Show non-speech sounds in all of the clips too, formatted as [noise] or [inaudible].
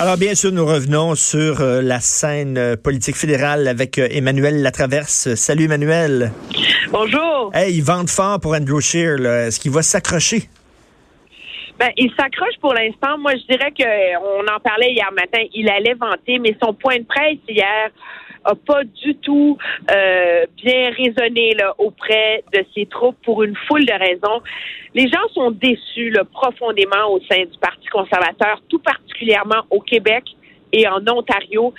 Alors bien sûr, nous revenons sur euh, la scène euh, politique fédérale avec euh, Emmanuel Latraverse. Salut Emmanuel. Bonjour. Hey, il vente fort pour Andrew Scheer. Est-ce qu'il va s'accrocher? Ben, il s'accroche pour l'instant. Moi, je dirais que on en parlait hier matin. Il allait vanter, mais son point de presse hier a pas du tout euh, bien résonné là, auprès de ses troupes pour une foule de raisons. Les gens sont déçus là, profondément au sein du Parti conservateur, tout particulièrement au Québec et en Ontario.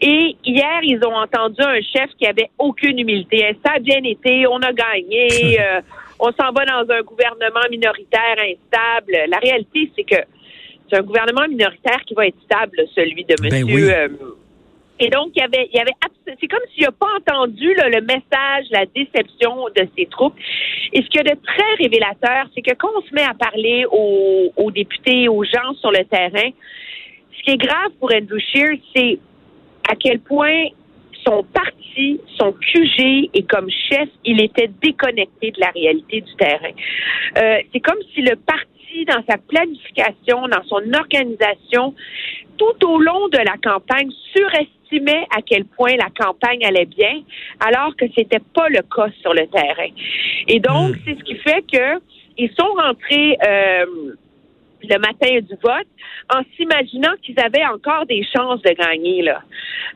Et hier, ils ont entendu un chef qui avait aucune humilité. Ça a bien été, on a gagné, [laughs] euh, on s'en va dans un gouvernement minoritaire instable. La réalité, c'est que c'est un gouvernement minoritaire qui va être stable, celui de Ben Monsieur. oui. euh, et donc, il y avait, il y avait, c'est comme s'il n'a pas entendu là, le message, la déception de ses troupes. Et ce qu'il y a de très révélateur, c'est que quand on se met à parler aux, aux députés, aux gens sur le terrain, ce qui est grave pour Andrew Scheer, c'est à quel point son parti, son QG et comme chef, il était déconnecté de la réalité du terrain. Euh, c'est comme si le parti, dans sa planification, dans son organisation, tout au long de la campagne, surestimait à quel point la campagne allait bien, alors que c'était pas le cas sur le terrain. Et donc, Mm. c'est ce qui fait que ils sont rentrés euh, le matin du vote en s'imaginant qu'ils avaient encore des chances de gagner là.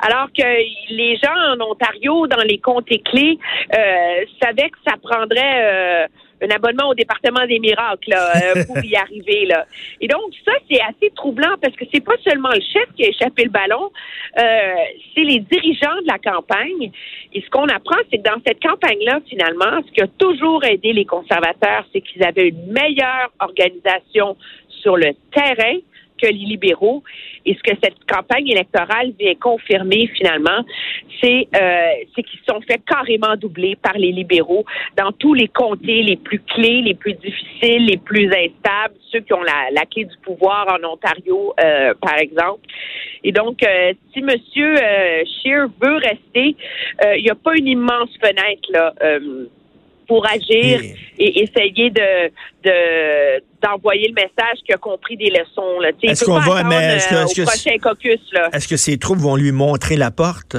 Alors que les gens en Ontario, dans les comtés clés, euh, savaient que ça prendrait euh, un abonnement au département des miracles là, euh, [laughs] pour y arriver là. Et donc ça c'est assez troublant parce que c'est pas seulement le chef qui a échappé le ballon, euh, c'est les dirigeants de la campagne. Et ce qu'on apprend, c'est que dans cette campagne-là, finalement, ce qui a toujours aidé les conservateurs, c'est qu'ils avaient une meilleure organisation sur le terrain que les libéraux. Et ce que cette campagne électorale vient confirmer finalement, c'est euh, qu'ils sont fait carrément doubler par les libéraux dans tous les comtés les plus clés, les plus difficiles, les plus instables, ceux qui ont la, la clé du pouvoir en Ontario, euh, par exemple. Et donc, euh, si Monsieur euh, Scheer veut rester, euh, il n'y a pas une immense fenêtre là. Pour agir Et- et essayer de de- d'envoyer le message qu'il a compris des leçons. Là. Est-ce qu'on va- mais est-ce que- euh, est-ce au prochain caucus. Là. Est-ce que ses troupes vont lui montrer la porte?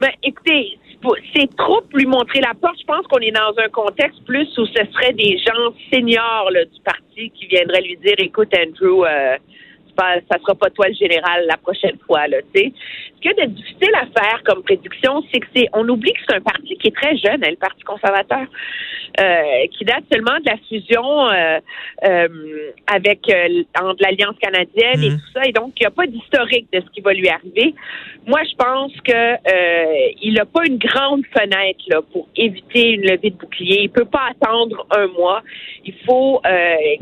Ben, écoutez, ces troupes lui montrer la porte, je pense qu'on est dans un contexte plus où ce serait des gens seniors là, du parti qui viendraient lui dire, écoute Andrew, euh, ça sera pas toi le général la prochaine fois. Là, tu sais. Ce qui est de difficile à faire comme prédiction, c'est que c'est, on oublie que c'est un parti qui est très jeune, hein, le Parti conservateur, euh, qui date seulement de la fusion euh, euh, avec euh, entre l'Alliance canadienne et Mhm. tout ça, et donc il n'y a pas d'historique de ce qui va lui arriver. Moi, je pense que euh, il n'a pas une grande fenêtre là, pour éviter une levée de bouclier. Il peut pas attendre un mois. Il faut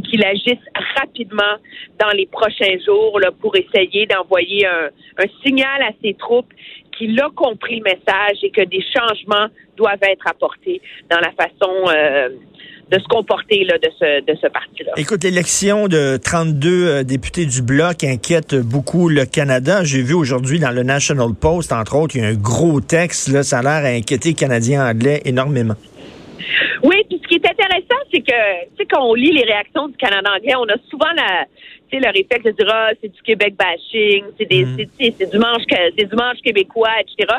qu'il agisse rapidement dans les prochains jours là, pour essayer d'envoyer un, un signal à ses troupes qu'il a compris le message et que des changements doivent être apportés dans la façon euh, de se comporter là, de ce, de ce parti-là. Écoute, l'élection de 32 euh, députés du Bloc inquiète beaucoup le Canada. J'ai vu aujourd'hui dans le National Post, entre autres, il y a un gros texte, là, ça a l'air à inquiéter les Canadiens anglais énormément. Oui, puis ce qui est intéressant, c'est que, tu sais, quand on lit les réactions du Canada anglais, on a souvent la, tu sais, le réflexe de dire, ah, c'est du Québec bashing, c'est des, Mm. c'est, c'est du manche, c'est du manche québécois, etc.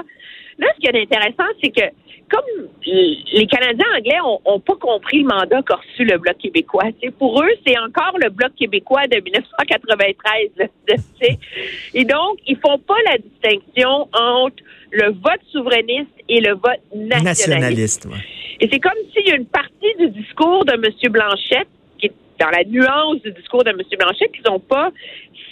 Là, ce qui est intéressant, c'est que, comme les Canadiens anglais ont, ont pas compris le mandat qu'a reçu le Bloc québécois, pour eux, c'est encore le Bloc québécois de 1993, là, [laughs] tu sais. Et donc, ils font pas la distinction entre le vote souverainiste et le vote nationaliste. Nationaliste. ouais. Et c'est comme s'il y a une partie du discours de M. Blanchette, qui est dans la nuance du discours de M. Blanchette, qu'ils n'ont pas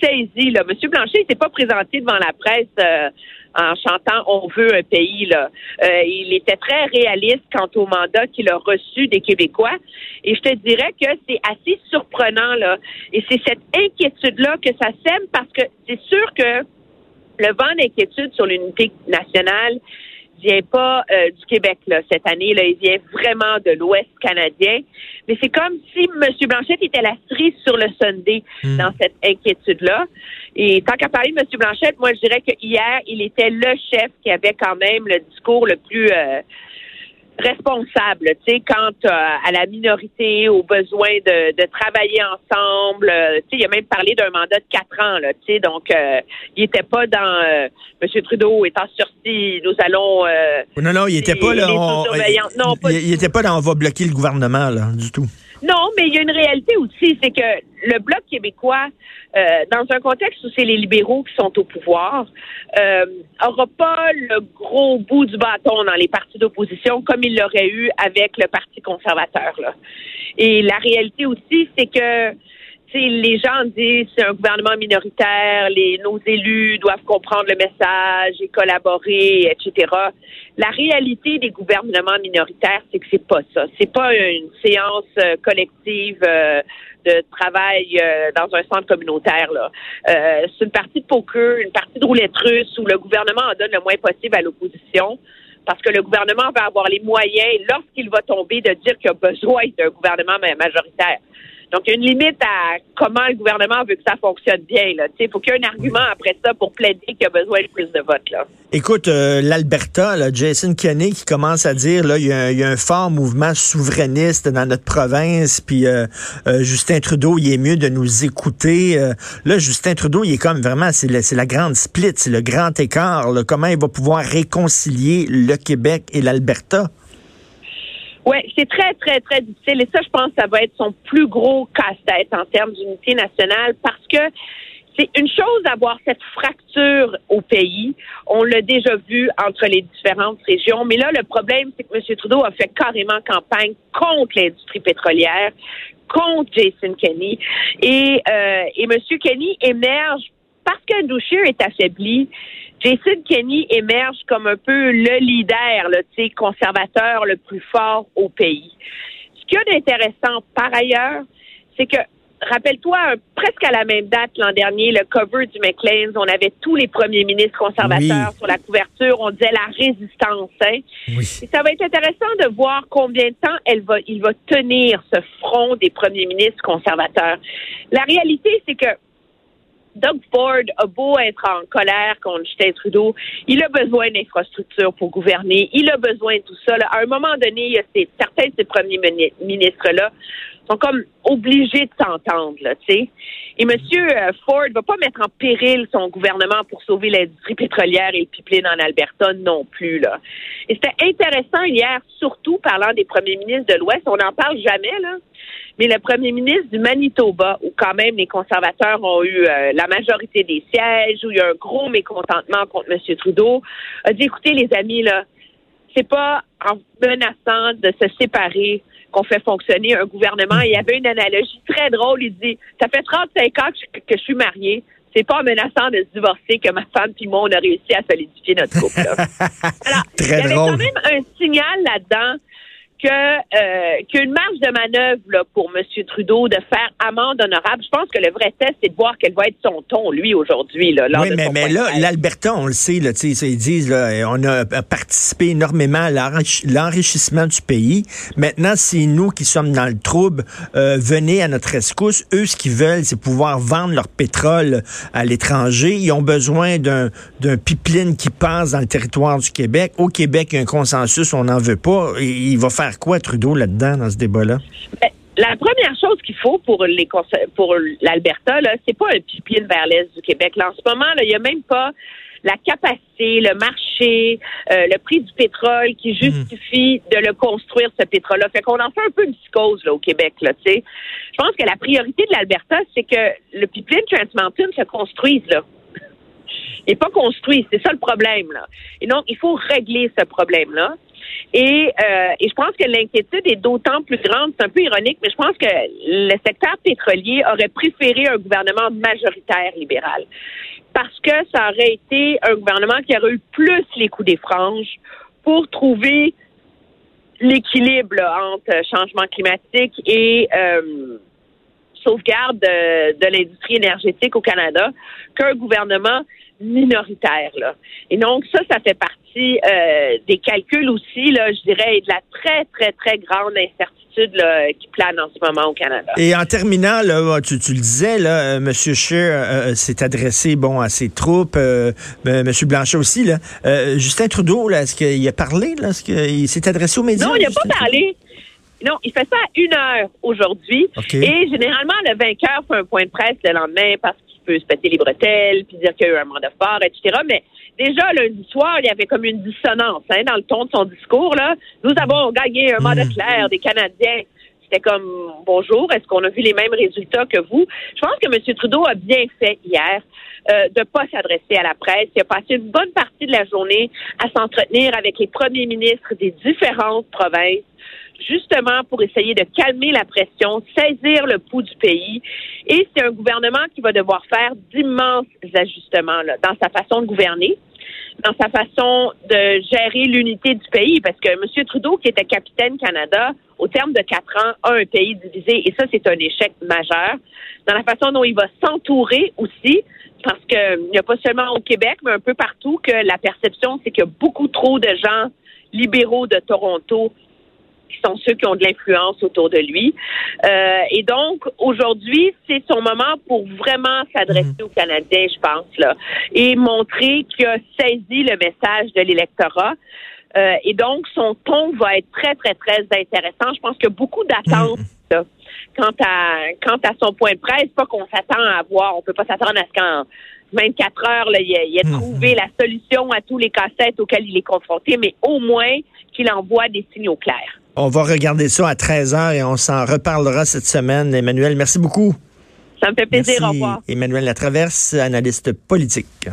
saisi. Là. M. Blanchet s'est pas présenté devant la presse euh, en chantant On veut un pays. Là. Euh, il était très réaliste quant au mandat qu'il a reçu des Québécois. Et je te dirais que c'est assez surprenant. Là. Et c'est cette inquiétude-là que ça sème parce que c'est sûr que le vent d'inquiétude sur l'unité nationale vient pas euh, du Québec là, cette année. Là, il vient vraiment de l'Ouest canadien. Mais c'est comme si M. Blanchette était la cerise sur le Sunday Mm. dans cette inquiétude-là. Et tant qu'à parler de M. Blanchette, moi, je dirais que hier, il était le chef qui avait quand même le discours le plus... euh, responsable, tu sais, quant euh, à la minorité, aux besoins de, de travailler ensemble. Euh, tu sais, il a même parlé d'un mandat de quatre ans, là, tu sais, donc euh, il était pas dans M. Trudeau étant sursis, nous allons. non, non, il était pas là. non, pas il, il était pas dans on va bloquer le gouvernement là, du tout. Non, mais il y a une réalité aussi, c'est que le bloc québécois, euh, dans un contexte où c'est les libéraux qui sont au pouvoir, euh, aura pas le gros bout du bâton dans les partis d'opposition comme il l'aurait eu avec le Parti conservateur. Là. Et la réalité aussi, c'est que les gens disent c'est un gouvernement minoritaire, les, nos élus doivent comprendre le message et collaborer, etc. La réalité des gouvernements minoritaires, c'est que c'est pas ça. C'est pas une séance euh, collective euh, de travail euh, dans un centre communautaire. Là. c'est une partie de poker, une partie de roulette russe où le gouvernement en donne le moins possible à l'opposition parce que le gouvernement va avoir les moyens, lorsqu'il va tomber, de dire qu'il a besoin d'un gouvernement majoritaire. Donc, il y a une limite à comment le gouvernement veut que ça fonctionne bien. Il faut qu'il y ait un argument après ça pour plaider qu'il y a besoin de plus de votes. Là. Écoute, euh, l'Alberta, Jason Kenney qui commence à dire là, il y, a, un fort mouvement souverainiste dans notre province, puis euh, euh, Justin Trudeau, il est mieux de nous écouter. là, Justin Trudeau, il est comme vraiment, c'est la, grande split, c'est le grand écart. comment il va pouvoir réconcilier le Québec et l'Alberta? Oui, c'est très, très, très difficile. Et ça, je pense que ça va être son plus gros casse-tête en termes d'unité nationale parce que c'est une chose d'avoir cette fracture au pays. On l'a déjà vu entre les différentes régions. Mais là, le problème, c'est que M. Trudeau a fait carrément campagne contre l'industrie pétrolière, contre Jason Kenney. Et, euh, et M. Kenney émerge parce que Doucher est affaibli. Jason Kenney émerge comme un peu le leader, le conservateur le plus fort au pays. Ce qu'il y a d'intéressant par ailleurs, c'est que rappelle-toi, presque à la même date l'an dernier, le cover du McLean's, on avait tous les premiers ministres conservateurs sur la couverture, on disait la résistance. Hein? Oui. Et ça va être intéressant de voir combien de temps elle va, il va tenir ce front des premiers ministres conservateurs. La réalité, c'est que Doug Ford a beau être en colère contre Justin Trudeau, il a besoin d'infrastructures pour gouverner, il a besoin de tout ça. À un moment donné, il y a certains de ces premiers ministres-là sont comme obligés de s'entendre, tu sais. Et M. Euh, Ford va pas mettre en péril son gouvernement pour sauver l'industrie pétrolière et le pipeline en Alberta non plus, là. Et c'était intéressant hier, surtout parlant des premiers ministres de l'Ouest, on n'en parle jamais, là. Mais le premier ministre du Manitoba, où quand même les conservateurs ont eu euh, la majorité des sièges, où il y a un gros mécontentement contre M. Trudeau, a dit, écoutez les amis, là, c'est pas en menaçant de se séparer qu'on fait fonctionner un gouvernement. Il y avait une analogie très drôle. Il dit, ça fait 35 ans que je, suis marié. C'est pas en menaçant de se divorcer que ma femme et moi, on a réussi à solidifier notre couple. [laughs] Alors, il y avait quand même un signal là-dedans que euh, qu'une marge de manœuvre là, pour M. Trudeau de faire amende honorable. Je pense que le vrai test, c'est de voir quel va être son ton, lui, aujourd'hui. Oui, mais, mais là, l'Alberta, on le sait, là, ils disent là, on a participé énormément à l'enrichissement du pays. Maintenant, c'est nous qui sommes dans le trouble. Euh, venez à notre rescousse. Eux, ce qu'ils veulent, c'est pouvoir vendre leur pétrole à l'étranger. Ils ont besoin d'un pipeline qui passe dans le territoire du Québec. Au Québec, il y a un consensus, on n'en veut pas. Il va faire quoi, Trudeau, là-dedans, dans ce débat-là? Ben, la première chose qu'il faut pour les pour l'Alberta, là, c'est pas un pipier vers l'est du Québec. Là, en ce moment, il n'y a même pas la capacité, le marché, euh, le prix du pétrole qui hmm. justifie de le construire, ce pétrole-là. Fait qu'on en fait un peu une psychose là, au Québec. Là, Je pense que la priorité de l'Alberta, c'est que le pipeline Trans Mountain se construise. Là. N'est pas construit, c'est ça le problème. Là. Et donc, il faut régler ce problème-là. Et, euh, et je pense que l'inquiétude est d'autant plus grande, c'est un peu ironique, mais je pense que le secteur pétrolier aurait préféré un gouvernement majoritaire libéral. Parce que ça aurait été un gouvernement qui aurait eu plus les coups des franges pour trouver l'équilibre entre changement climatique et euh, sauvegarde de, de l'industrie énergétique au Canada qu'un gouvernement minoritaire. Là. Et donc, ça, ça fait partie euh, des calculs aussi, là, je dirais, et de la très, très, très grande incertitude là, qui plane en ce moment au Canada. Et en terminant, là, tu, tu le disais, là, euh, M. Scheer euh, s'est adressé bon, à ses troupes, euh, M. Blanchet aussi. Là. Justin Trudeau, là, est-ce qu'il a parlé? Là? Est-ce qu'il s'est adressé aux médias? Non, il n'a pas parlé. Non, il fait ça à une heure aujourd'hui. Et généralement, le vainqueur fait un point de presse le lendemain parce qu'il peut se péter les bretelles, puis dire qu'il y a eu un mandat fort, etc. Mais déjà, lundi soir, il y avait comme une dissonance hein, dans le ton de son discours. Là. Nous avons gagné un mandat mmh. clair des Canadiens. C'était comme bonjour, est-ce qu'on a vu les mêmes résultats que vous? Je pense que M. Trudeau a bien fait hier euh, de ne pas s'adresser à la presse. Il a passé une bonne partie de la journée à s'entretenir avec les premiers ministres des différentes provinces justement pour essayer de calmer la pression, saisir le pouls du pays. Et c'est un gouvernement qui va devoir faire d'immenses ajustements là, dans sa façon de gouverner dans sa façon de gérer l'unité du pays, parce que M. Trudeau, qui était capitaine Canada, au terme de quatre ans, a un pays divisé, et ça, c'est un échec majeur. Dans la façon dont il va s'entourer aussi, parce qu'il n'y a pas seulement au Québec, mais un peu partout, que la perception, c'est qu'il beaucoup trop de gens libéraux de Toronto qui sont ceux qui ont de l'influence autour de lui. Euh, et donc, aujourd'hui, c'est son moment pour vraiment s'adresser mhm. aux Canadiens, je pense, là, et montrer qu'il a saisi le message de l'électorat. Euh, et donc, son ton va être très, très, très intéressant. Je pense qu'il y a beaucoup d'attentes mhm. quant à quant à son point de presse. Pas qu'on s'attend à voir, on peut pas s'attendre à ce qu'en 24 heures, là, il, a, il a mhm. trouvé la solution à tous les cassettes auxquels il est confronté, mais au moins qu'il envoie des signaux clairs. On va regarder ça à 13h et on s'en reparlera cette semaine. Emmanuel, merci beaucoup. Ça me fait plaisir. Au revoir. Emmanuel Latraverse, analyste politique.